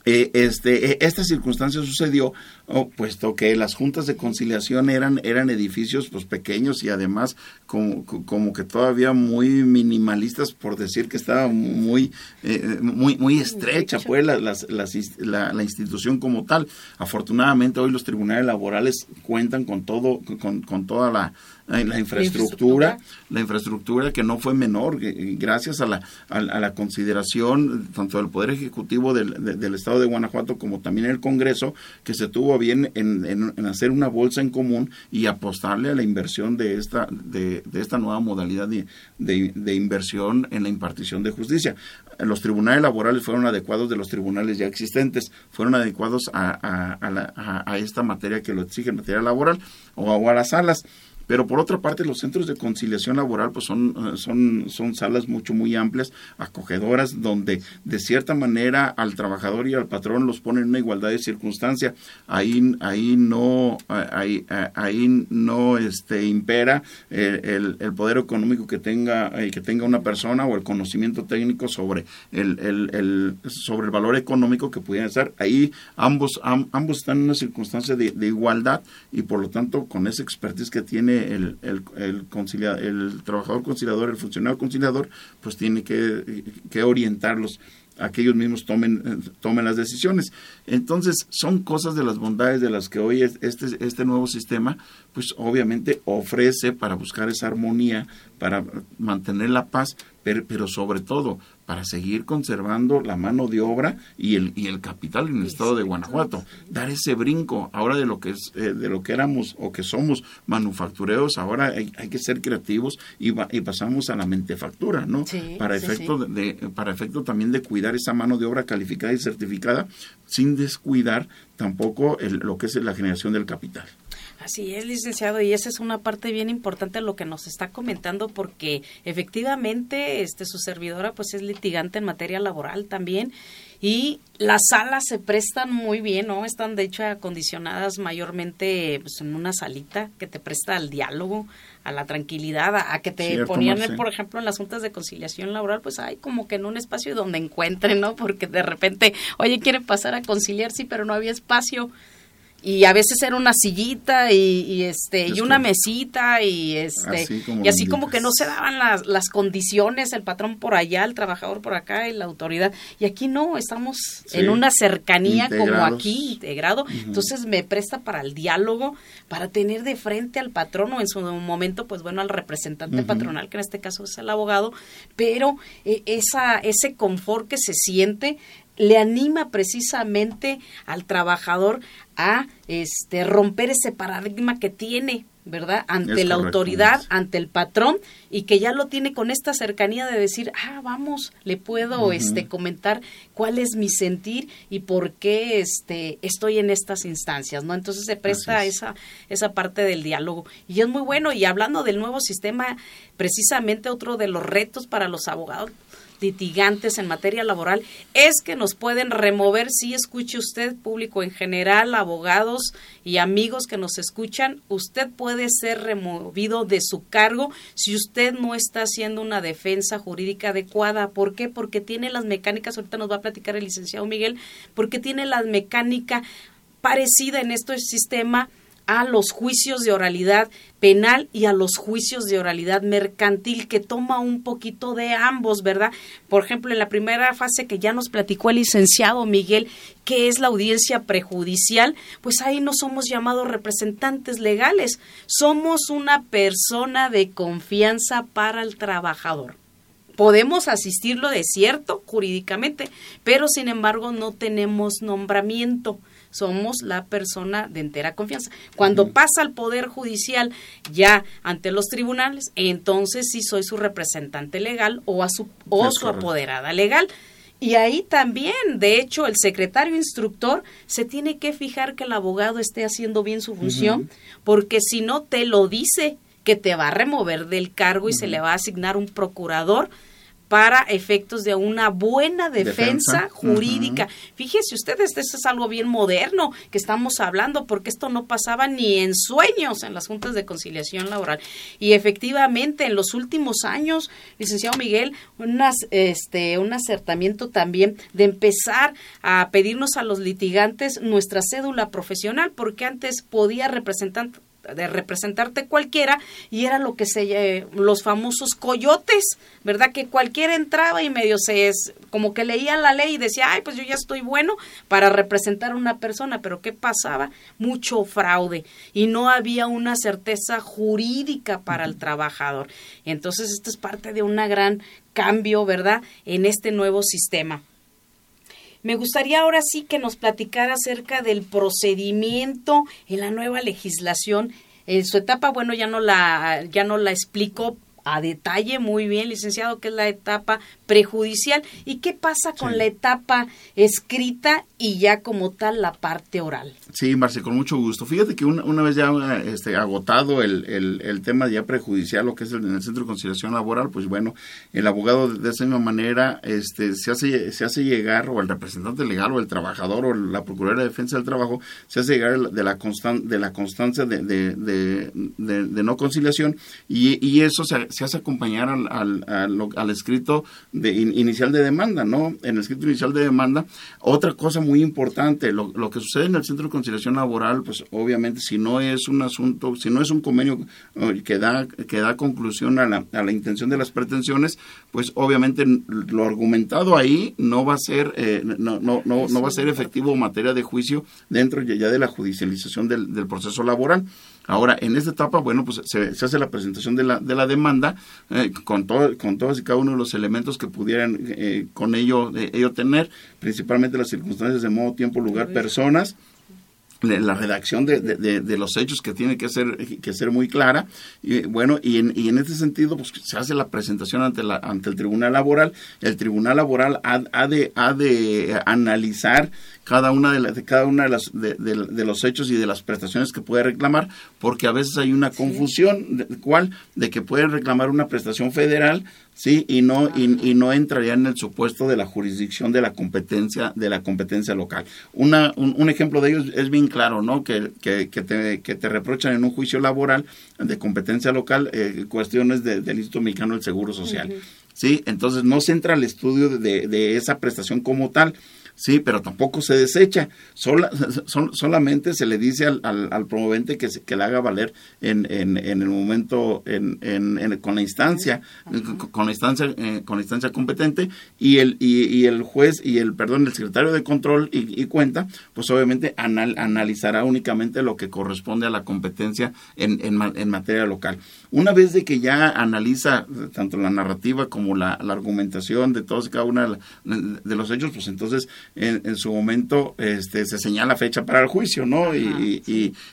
B: eh, este, eh, esta circunstancia sucedió oh, puesto que las juntas de conciliación eran, eran edificios pues pequeños y además como, como que todavía muy minimalistas por decir que estaba muy, eh, muy, muy estrecha pues la, la, la, institución como tal. Afortunadamente hoy los tribunales laborales cuentan con todo, con, con toda la, la infraestructura, la infraestructura que no fue menor, gracias a la, a, la consideración tanto del Poder Ejecutivo del, del, Estado de Guanajuato como también el Congreso, que se tuvo bien en, en, hacer una bolsa en común y apostarle a la inversión de esta, de, de esta nueva modalidad de, de, inversión en la impartición de justicia. Los tribunales laborales fueron adecuados de los tribunales ya existentes, fueron adecuados a, a, a esta materia que lo exige, materia laboral, o a las salas. Pero por otra parte, los centros de conciliación laboral pues son, eh, son, son salas mucho, muy amplias, acogedoras, donde de cierta manera al trabajador y al patrón los ponen en una igualdad de circunstancia. Ahí, ahí no, ahí, ahí no este, impera el, el, poder económico que tenga, eh, que tenga una persona o el conocimiento técnico sobre el, el, sobre el valor económico que pudiera ser. Ahí ambos, ambos están en una circunstancia de, de igualdad y por lo tanto con esa expertise que tiene el, el, el, trabajador conciliador, el funcionario conciliador, pues tiene que, que orientarlos a que ellos mismos tomen, tomen las decisiones. Entonces, son cosas de las bondades de las que hoy este, este nuevo sistema, pues obviamente ofrece para buscar esa armonía, para mantener la paz, pero, pero sobre todo para seguir conservando la mano de obra y el, y el capital en el estado de Guanajuato. Dar ese brinco ahora de lo que es, eh, de lo que éramos o que somos manufactureros, ahora hay, que ser creativos y, y, pasamos a la mentefactura, ¿no? para efecto de, para efecto también de cuidar esa mano de obra calificada y certificada sin descuidar tampoco lo que es la generación del capital.
A: Así es, licenciado, y esa es una parte bien importante de lo que nos está comentando, porque efectivamente este su servidora pues es litigante en materia laboral también, y las salas se prestan muy bien, ¿no? Están de hecho acondicionadas mayormente pues, en una salita que te presta al diálogo, a la tranquilidad, a, que te ponían, por ejemplo, en las juntas de conciliación laboral, pues hay como que en un espacio donde encuentren, ¿no? Porque de repente, oye, quiere pasar a conciliar, sí, pero no había espacio y a veces era una sillita y, este y una mesita y este y así como que no se daban las, las condiciones el patrón por allá el trabajador por acá y la autoridad. Y aquí no estamos en una cercanía como aquí integrado. Entonces me presta para el diálogo para tener de frente al patrón o en su momento pues bueno al representante patronal que en este caso es el abogado. Pero eh, esa ese confort que se siente le anima precisamente al trabajador a este romper ese paradigma que tiene, ¿verdad? Ante la autoridad, ante el patrón y que ya lo tiene con esta cercanía de decir, "Ah, vamos, le puedo este comentar cuál es mi sentir y por qué este estoy en estas instancias", ¿no? Entonces se presta esa esa parte del diálogo y es muy bueno y hablando del nuevo sistema, precisamente otro de los retos para los abogados litigantes en materia laboral es que nos pueden remover, si escuche usted, público en general, abogados y amigos que nos escuchan, usted puede ser removido de su cargo si usted no está haciendo una defensa jurídica adecuada. ¿Por qué? Porque tiene las mecánicas, ahorita nos va a platicar el licenciado Miguel, porque tiene la mecánica parecida en este sistema a los juicios de oralidad penal y a los juicios de oralidad mercantil que toma un poquito de ambos, ¿verdad? Por ejemplo, en la primera fase que ya nos platicó el licenciado Miguel, que es la audiencia prejudicial, pues ahí no somos llamados representantes legales, somos una persona de confianza para el trabajador. Podemos asistirlo de cierto jurídicamente, pero sin embargo no tenemos nombramiento somos la persona de entera confianza. Cuando pasa al Poder Judicial ya ante los tribunales, entonces sí soy su representante legal o, a su, o su apoderada legal. Y ahí también, de hecho, el secretario instructor se tiene que fijar que el abogado esté haciendo bien su función, porque si no te lo dice, que te va a remover del cargo y se le va a asignar un procurador para efectos de una buena defensa, jurídica. Fíjese ustedes, esto es algo bien moderno que estamos hablando, porque esto no pasaba ni en sueños en las juntas de conciliación laboral. Y efectivamente, en los últimos años, licenciado Miguel, unas, este, un acertamiento también de empezar a pedirnos a los litigantes nuestra cédula profesional, porque antes podía representar de representarte cualquiera y era lo que se eh, los famosos coyotes, ¿verdad? Que cualquiera entraba y medio se es como que leía la ley y decía, "Ay, pues yo ya estoy bueno para representar a una persona", pero ¿qué pasaba? Mucho fraude y no había una certeza jurídica para el trabajador. Entonces, esto es parte de un gran cambio, ¿verdad? En este nuevo sistema. Me gustaría ahora sí que nos platicara acerca del procedimiento en la nueva legislación. En su etapa, bueno, ya no la, ya no la explico a detalle muy bien, licenciado, que es la etapa prejudicial. ¿Y qué pasa con la etapa escrita y ya como tal la parte oral?
B: Sí, Marce, con mucho gusto. Fíjate que una, vez ya este, agotado el, el, tema ya prejudicial, lo que es el, en el Centro de Conciliación Laboral, pues bueno, el abogado de esa misma manera este, se, hace, se hace llegar, o el representante legal, o el trabajador, o la Procuraduría de Defensa del Trabajo, se hace llegar de la, constan, de la constancia de, de, de, no conciliación, y, y eso se, se hace acompañar al, al, escrito de, inicial de demanda, ¿no? En el escrito inicial de demanda. Otra cosa muy importante, lo, lo, que sucede en el Centro de Conciliación Laboral, pues obviamente si no es un asunto, si no es un convenio eh, que da, que da conclusión a la, a la intención de las pretensiones, pues obviamente lo argumentado ahí no va a ser, eh, no, no, no, no, va a ser efectivo en materia de juicio dentro ya de la judicialización del, del proceso laboral. Ahora, en esta etapa, bueno, pues se, hace la presentación de la, de la demanda eh, con, todo, con todos y cada uno de los elementos que pudieran eh, con ello, eh, ello tener, principalmente las circunstancias de modo, tiempo, lugar, personas la redacción de, de, los hechos que tiene que ser que ser muy clara. Y bueno y en, y en este sentido pues se hace la presentación ante la ante el tribunal laboral. El tribunal laboral ha, ha de ha de analizar cada una de, de cada una de las de, los hechos y de las prestaciones que puede reclamar porque a veces hay una confusión de, cuál de que puede reclamar una prestación federal sí y no y, no entraría en el supuesto de la jurisdicción de la competencia de la competencia local. Una un, ejemplo de ello es, bien claro no que, que, que, te, que te reprochan en un juicio laboral de competencia local eh, cuestiones del Instituto Mexicano del Seguro Social. Sí entonces no se entra al estudio de, de esa prestación como tal Sí, pero tampoco se desecha. Sola, solamente se le dice al, al, promovente que, se, que le haga valer en, en, en el momento, en, en, con la instancia, con la instancia, eh, con la instancia competente y el, y, el juez y el, perdón, el secretario de control y, cuenta, pues obviamente analizará únicamente lo que corresponde a la competencia en, en, materia local. Una vez de que ya analiza tanto la narrativa como la, la argumentación de todos y cada uno de los hechos, pues entonces en, su momento este, se señala fecha para el juicio, ¿no? y,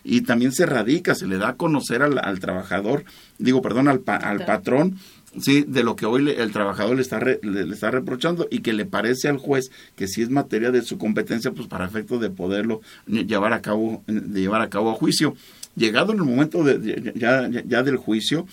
B: y, también se radica, se le da a conocer al, trabajador, digo, perdón, al, al patrón, sí, de lo que hoy el trabajador le está, le, está reprochando y que le parece al juez que si es materia de su competencia, pues para efecto de poderlo llevar a cabo, de llevar a cabo a juicio. Llegado en el momento de, ya, ya, del juicio,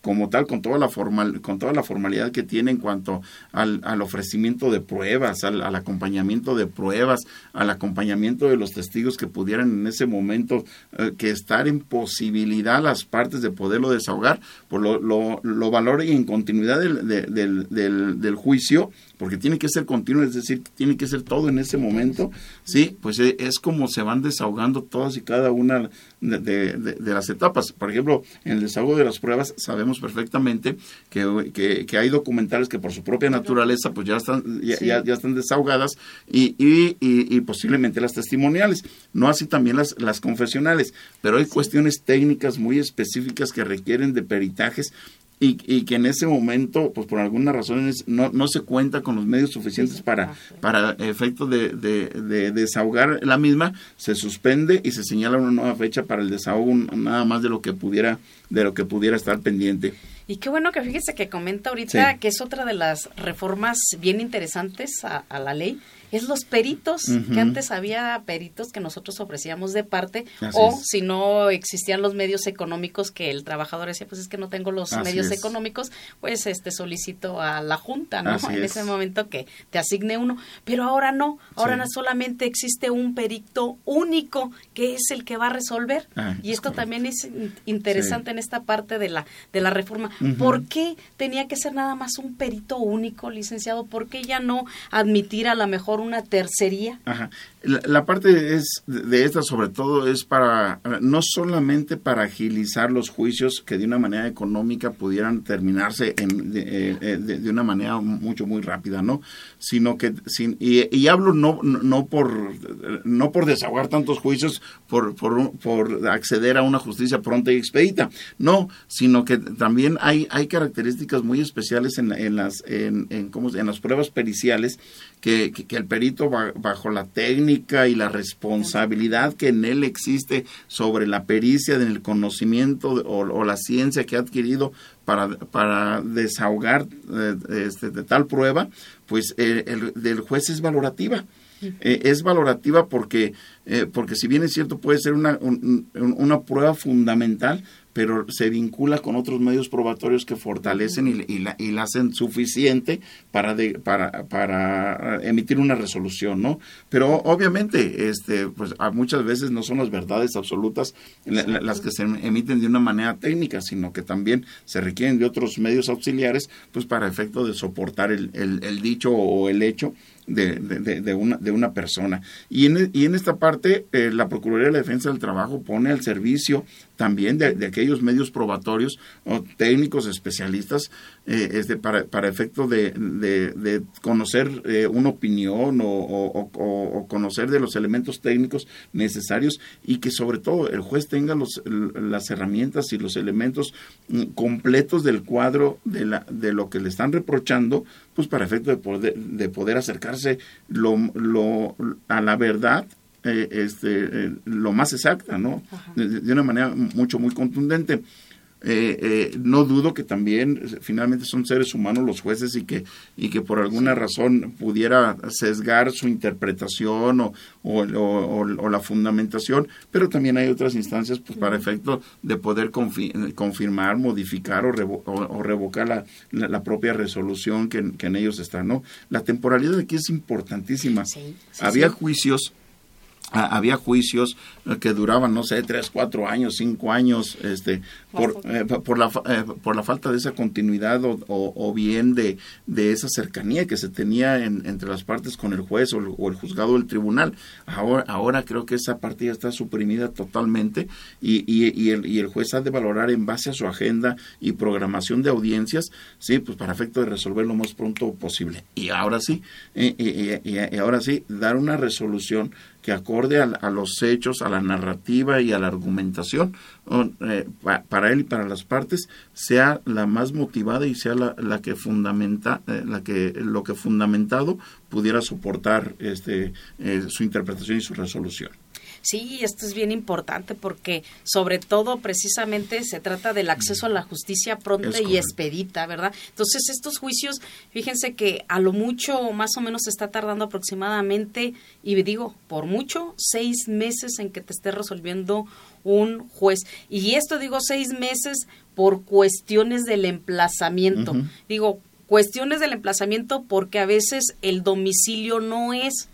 B: como tal, con toda la formal, con toda la formalidad que tiene en cuanto al, al ofrecimiento de pruebas, al, acompañamiento de pruebas, al acompañamiento de los testigos que pudieran en ese momento eh, que estar en posibilidad las partes de poderlo desahogar, por lo, lo, lo valore en continuidad del, del, del, del juicio, porque tiene que ser continuo, es decir, tiene que ser todo en ese momento, ¿sí? Pues eh, es como se van desahogando todas y cada una de, las etapas. Por ejemplo, en el desahogo de las pruebas sabemos perfectamente que, que, hay documentales que por su propia naturaleza pues ya están, ya, ya, están desahogadas y, y, y, posiblemente las testimoniales, no así también las, las confesionales, pero hay cuestiones técnicas muy específicas que requieren de peritajes y, y, que en ese momento, pues por algunas razones, no, no se cuenta con los medios suficientes para, para efecto de, de, desahogar la misma, se suspende y se señala una nueva fecha para el desahogo, nada más de lo que pudiera, de lo que pudiera estar pendiente.
A: Y qué bueno que fíjese que comenta ahorita que es otra de las reformas bien interesantes a, a la ley, es los peritos, que antes había peritos que nosotros ofrecíamos de parte, o si no existían los medios económicos que el trabajador decía, pues es que no tengo los medios económicos, pues este solicito a la junta, ¿no? en ese momento que te asigne uno, pero ahora no, ahora no solamente existe un perito único que es el que va a resolver, ah, y esto también es interesante en esta parte de la de la reforma. ¿Por qué tenía que ser nada más un perito único, licenciado? ¿Por qué ya no admitir a la mejor una tercería.
B: La, parte es de esta sobre todo es para no solamente para agilizar los juicios que de una manera económica pudieran terminarse en, de, eh, una manera mucho muy rápida, ¿no? Sino que sin, y, hablo no no por no por desahogar tantos juicios por, por, por acceder a una justicia pronta y expedita, no, sino que también hay hay características muy especiales en, en las en, en, en las pruebas periciales que, que, el perito bajo la técnica y la responsabilidad que en él existe sobre la pericia, en el conocimiento o, la ciencia que ha adquirido para, para desahogar eh, este, de tal prueba, pues eh, el, del juez es valorativa. Eh, es valorativa porque, porque si bien es cierto puede ser una, una prueba fundamental, pero se vincula con otros medios probatorios que fortalecen y, la, y la hacen suficiente para, para, para emitir una resolución, ¿no? Pero obviamente, este, pues muchas veces no son las verdades absolutas las que se emiten de una manera técnica, sino que también se requieren de otros medios auxiliares, pues para efecto de soportar el, el dicho o el hecho de, de, de, una, de una persona. Y en, y en esta parte, eh, la Procuraduría de la Defensa del Trabajo pone al servicio también de, aquellos medios probatorios o técnicos especialistas eh, este, para, para efecto de, conocer eh, una opinión o, conocer de los elementos técnicos necesarios y que sobre todo el juez tenga los, las herramientas y los elementos mm, completos del cuadro de, la, de lo que le están reprochando pues para efecto de poder, de poder acercarse lo, lo, a la verdad eh, este, eh, lo más exacta, ¿no? De, una manera mucho, muy contundente. Eh, eh, no dudo que también finalmente son seres humanos los jueces y que, y que por alguna razón pudiera sesgar su interpretación o, o, la fundamentación, pero también hay otras instancias pues, para efecto de poder confirmar, modificar o, revocar la, la, propia resolución que, en ellos está. ¿no? La temporalidad aquí es importantísima. Había juicios había juicios eh, que duraban, no sé, tres, cuatro años, cinco años, este, por, eh, por, la, eh, por la falta de esa continuidad o, o, bien de, de, esa cercanía que se tenía entre las partes con el juez o el, juzgado del tribunal. Ahora, ahora creo que esa parte ya está suprimida totalmente y, y, el, y el juez ha de valorar en base a su agenda y programación de audiencias, sí, pues para efecto de resolver lo más pronto posible. Y ahora sí, y ahora sí, dar una resolución que acorde a, los hechos, a la narrativa y a la argumentación, eh, para él y para las partes, sea la más motivada y sea la, que fundamenta, eh, la que lo que fundamentado pudiera soportar este, eh, su interpretación y su resolución.
A: Sí, esto es bien importante porque sobre todo precisamente se trata del acceso a la justicia pronta y expedita, ¿verdad? Entonces estos juicios, fíjense que a lo mucho más o menos se está tardando aproximadamente, y digo, por mucho, seis meses en que te esté resolviendo un juez. Y esto digo seis meses por cuestiones del emplazamiento. Digo, cuestiones del emplazamiento porque a veces el domicilio no es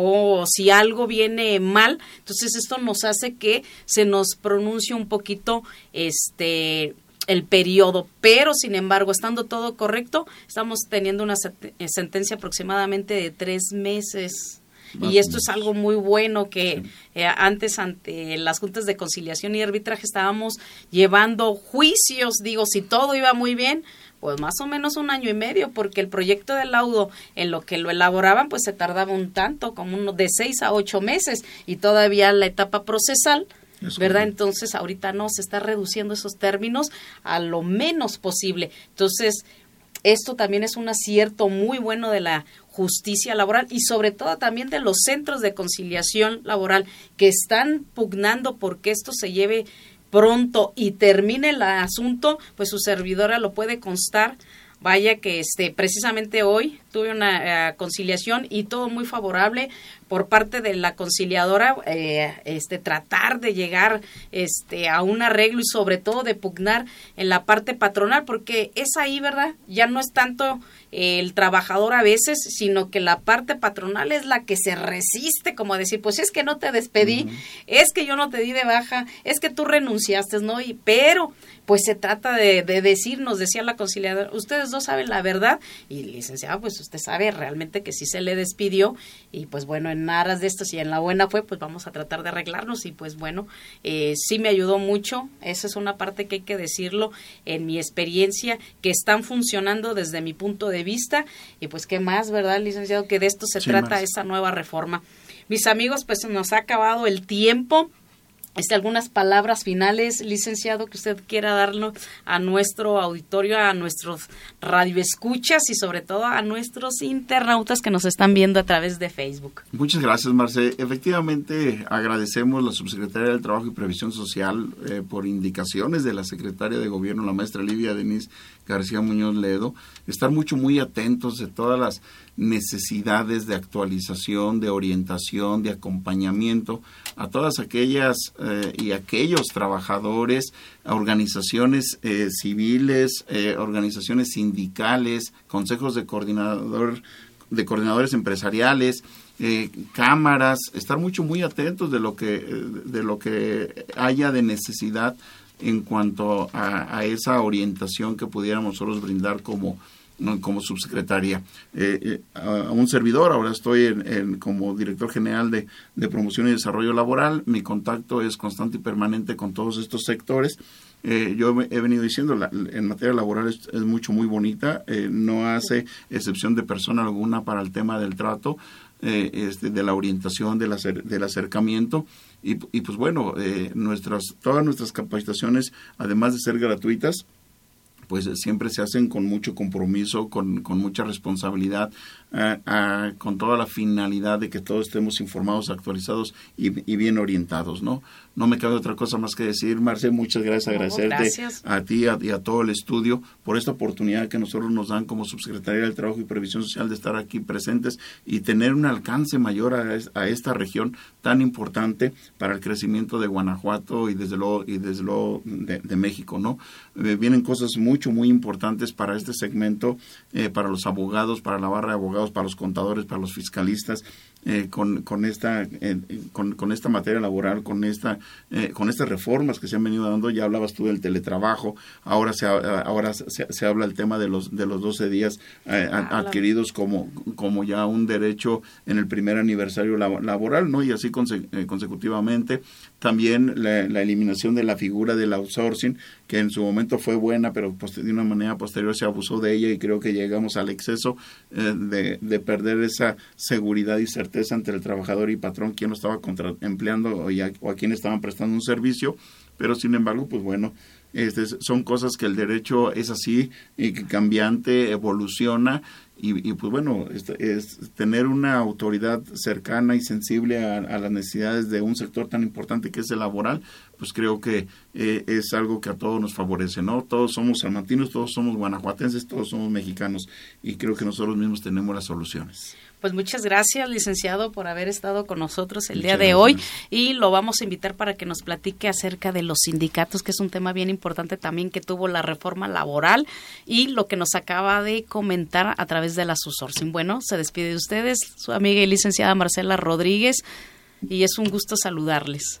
A: o si algo viene mal, entonces esto nos hace que se nos pronuncie un poquito este el periodo, pero sin embargo, estando todo correcto, estamos teniendo una sentencia aproximadamente de tres meses. Y esto es algo muy bueno que eh, antes ante las juntas de conciliación y arbitraje estábamos llevando juicios, digo, si todo iba muy bien, pues más o menos un año y medio, porque el proyecto de laudo en lo que lo elaboraban, pues se tardaba un tanto, como uno de seis a ocho meses, y todavía la etapa procesal, ¿verdad? Entonces ahorita no, se está reduciendo esos términos a lo menos posible. Entonces, esto también es un acierto muy bueno de la justicia laboral y sobre todo también de los centros de conciliación laboral que están pugnando porque esto se lleve pronto y termine el asunto, pues su servidora lo puede constar. Vaya que este precisamente hoy tuve una eh, conciliación y todo muy favorable por parte de la conciliadora eh, este tratar de llegar este a un arreglo y sobre todo de pugnar en la parte patronal porque es ahí verdad ya no es tanto el trabajador a veces sino que la parte patronal es la que se resiste como decir pues es que no te despedí es que yo no te di de baja es que tú renunciaste no y pero pues se trata de, de decir nos decía la conciliadora ustedes dos saben la verdad y licenciado pues usted sabe realmente que sí se le despidió y pues bueno en aras de esto si en la buena fue pues vamos a tratar de arreglarnos. Y pues bueno eh, sí me ayudó mucho. Esa es una parte que hay que decirlo en mi experiencia que están funcionando desde mi punto de vista. Y pues qué más verdad licenciado que de esto se trata esa nueva reforma. Mis amigos pues nos ha acabado el tiempo este, algunas palabras finales, licenciado, que usted quiera darnos a nuestro auditorio, a nuestros radioescuchas y sobre todo a nuestros internautas que nos están viendo a través de Facebook.
B: Muchas gracias, Marce. Efectivamente, agradecemos a la subsecretaria del Trabajo y Previsión Social eh, por indicaciones de la secretaria de Gobierno, la maestra Livia Denise García Muñoz Ledo, estar mucho, muy atentos de todas las necesidades de actualización, de orientación, de acompañamiento a todas aquellas eh, y aquellos trabajadores, organizaciones eh, civiles, eh, organizaciones sindicales, consejos de coordinador de coordinadores empresariales, cámaras, estar mucho muy atentos de lo que de lo que haya de necesidad en cuanto a, esa orientación que pudiéramos nosotros brindar como como subsecretaria. Eh, eh, a, un servidor, ahora estoy en, como director general de, promoción y desarrollo laboral. Mi contacto es constante y permanente con todos estos sectores. Eh, yo he venido diciendo, la, en materia laboral es, mucho, muy bonita, no hace excepción de persona alguna para el tema del trato, este, de la orientación, del, del acercamiento. Y, y pues bueno, nuestras, todas nuestras capacitaciones, además de ser gratuitas, pues eh, siempre se hacen con mucho compromiso, con, con mucha responsabilidad, eh, con toda la finalidad de que todos estemos informados, actualizados y, bien orientados, ¿no? No me cabe otra cosa más que decir, Marce, muchas gracias, agradecerte a ti y a todo el estudio por esta oportunidad que nosotros nos dan como subsecretaría del Trabajo y Previsión Social de estar aquí presentes y tener un alcance mayor a, esta región tan importante para el crecimiento de Guanajuato y desde luego, y desde luego de, México, ¿no? Eh, vienen cosas mucho, muy importantes para este segmento, eh, para los abogados, para la barra de abogados, para los contadores, para los fiscalistas, eh, con, con, esta, eh, con, con, esta materia laboral, con, esta, eh, con estas reformas que se han venido dando. Ya hablabas tú del teletrabajo, ahora se, ahora se, se habla el tema de los, de los 12 días adquiridos como, como ya un derecho en el primer aniversario laboral, ¿no? Y así consecutivamente. También la, eliminación de la figura del outsourcing, que en su momento fue buena, pero de una manera posterior se abusó de ella y creo que llegamos al exceso de, de perder esa seguridad y entre el trabajador y patrón quién lo estaba empleando o, a, quién estaban prestando un servicio, pero sin embargo, pues bueno, este, son cosas que el derecho es así y que cambiante, evoluciona y, pues bueno, es, tener una autoridad cercana y sensible a, las necesidades de un sector tan importante que es el laboral, pues creo que eh, es algo que a todos nos favorece, ¿no? Todos somos salmantinos, todos somos guanajuatenses, todos somos mexicanos y creo que nosotros mismos tenemos las soluciones.
A: Pues muchas gracias, licenciado, por haber estado con nosotros el día de hoy y lo vamos a invitar para que nos platique acerca de los sindicatos, que es un tema bien importante también que tuvo la reforma laboral y lo que nos acaba de comentar a través de la SUSORCIN. Bueno, se despide de ustedes su amiga y licenciada Marcela Rodríguez y es un gusto saludarles.